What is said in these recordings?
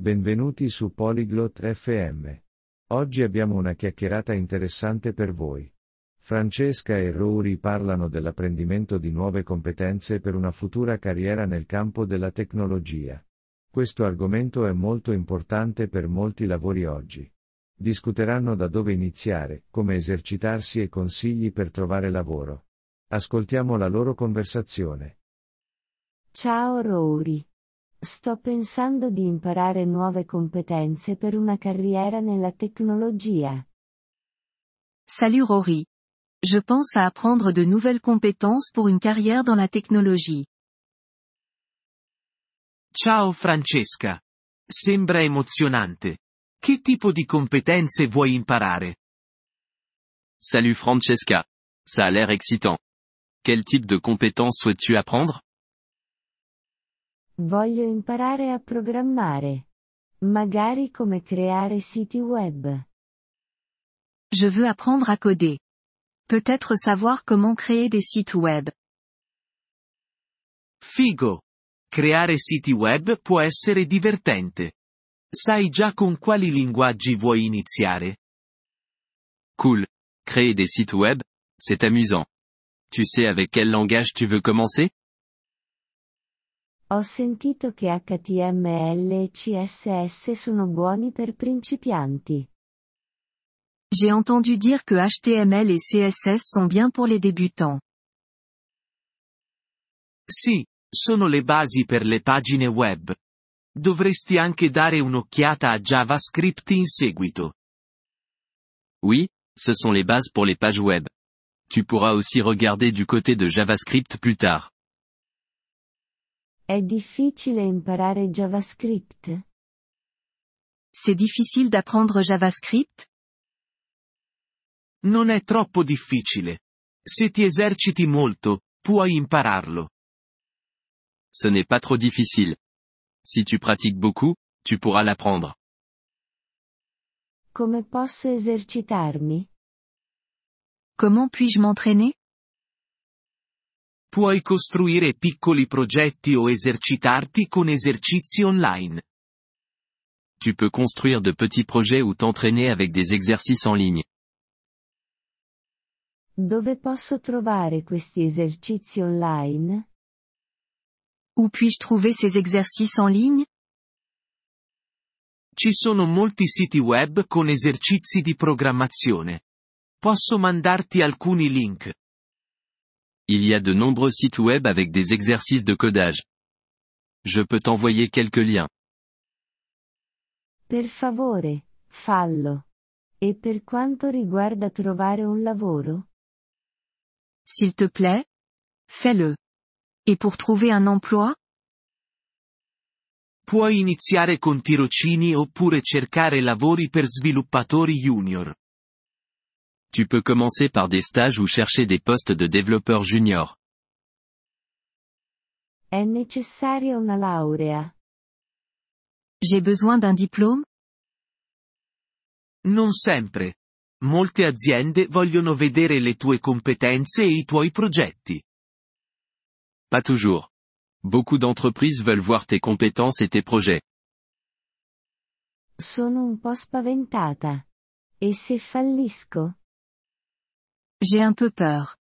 Benvenuti su Polyglot FM. Oggi abbiamo una chiacchierata interessante per voi. Francesca e Rory parlano dell'apprendimento di nuove competenze per una futura carriera nel campo della tecnologia. Questo argomento è molto importante per molti lavori oggi. Discuteranno da dove iniziare, come esercitarsi e consigli per trovare lavoro. Ascoltiamo la loro conversazione. Ciao Rory. Sto pensando di imparare nuove competenze per una carriera nella tecnologia. Salut Rory. Je pense à apprendre de nouvelles compétences pour une carrière dans la technologie. Ciao Francesca. Sembra emozionante. Che tipo di competenze vuoi imparare? Salut Francesca. Ça a l'air excitant. Quel type de compétences souhaites-tu apprendre? Voglio imparare a programmare. Magari come creare siti web. Je veux apprendre à coder. Peut-être savoir comment créer des sites web. Figo. Creare siti web può essere divertente. Sai già con quali linguaggi vuoi iniziare? Cool. Créer des sites web, c'est amusant. Tu sais avec quel langage tu veux commencer? Ho sentito che HTML e CSS sono buoni per principianti. J'ai entendu dire que HTML et CSS sont bien pour les débutants. Sì, sono le basi per le pagine web. Dovresti anche dare un'occhiata a JavaScript in seguito. Oui, ce sont les bases pour les pages web. Tu pourras aussi regarder du côté de JavaScript plus tard. È difficile imparare JavaScript? C'est difficile d'apprendre JavaScript? Non è troppo difficile. Se ti eserciti molto, puoi impararlo. Ce n'est pas trop difficile. Si tu pratiques beaucoup, tu pourras l'apprendre. Come posso esercitarmi? Comment puis-je m'entraîner? Puoi costruire piccoli progetti o esercitarti con esercizi online. Tu peux construire de petits projets ou t'entraîner avec des exercices en ligne. Dove posso trovare questi esercizi online? Où puis-je trouver ces exercices en ligne Ci sono molti siti web con esercizi di programmazione. Posso mandarti alcuni link. Il y a de nombreux sites web avec des exercices de codage. Je peux t'envoyer quelques liens. Per favore, fallo. E per quanto riguarda trovare un lavoro? S'il te plaît Fais-le. Et pour trouver un emploi? Puoi iniziare con tirocini oppure cercare lavori per sviluppatori junior. Tu peux commencer par des stages ou chercher des postes de développeur junior. È necessaria una laurea. J'ai besoin d'un diplôme? Non sempre. Molte aziende vogliono vedere le tue competenze e i tuoi progetti. Pas toujours. Beaucoup d'entreprises veulent voir tes compétences et tes projets. Sono un po' spaventata. E se fallisco? J'ai un peu peur.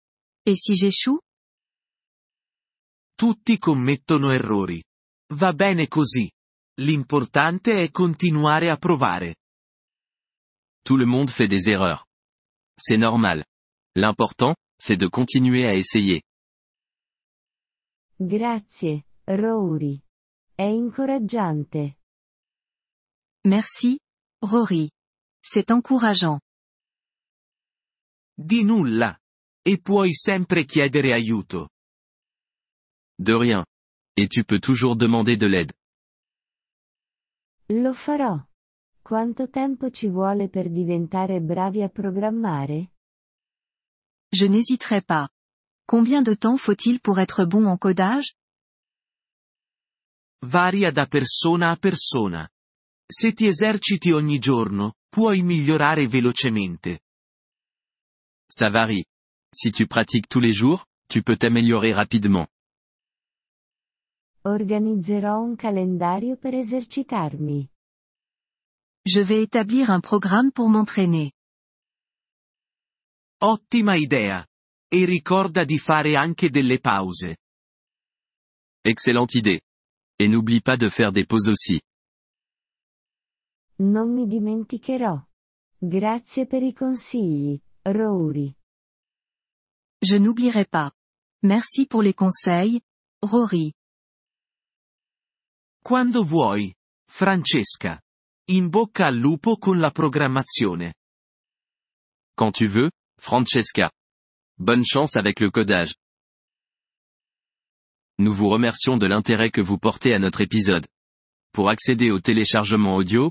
Et si j'échoue? Tutti commettono errori. Va bene così. L'importante è continuare a provare. Tout le monde fait des erreurs. C'est normal. L'important, c'est de continuer à essayer. Grazie, Rory. È incoraggiante. Merci, Rory. C'est encourageant. Di nulla. E puoi sempre chiedere aiuto. De rien. Et tu peux toujours demander de l'aide. Lo farò. Quanto tempo ci vuole per diventare bravi a programmare? Je n'hésiterai pas. Combien de temps faut-il pour être bon en codage Varia da persona a persona. Se ti eserciti ogni giorno, puoi migliorare velocemente. Ça varie. Si tu pratiques tous les jours, tu peux t'améliorer rapidement. Organizzerò un calendario per esercitarmi. Je vais établir un programme pour m'entraîner. Ottima idea. E ricorda di fare anche delle pause. Excellente idée. Et n'oublie pas de faire des pauses aussi. Non mi dimenticherò. Grazie per i consigli, Rory. Je n'oublierai pas. Merci pour les conseils, Rory. Quando vuoi, Francesca. In bocca al lupo con la programmazione. Quand tu veux, Francesca. Bonne chance avec le codage. Nous vous remercions de l'intérêt que vous portez à notre épisode. Pour accéder au téléchargement audio,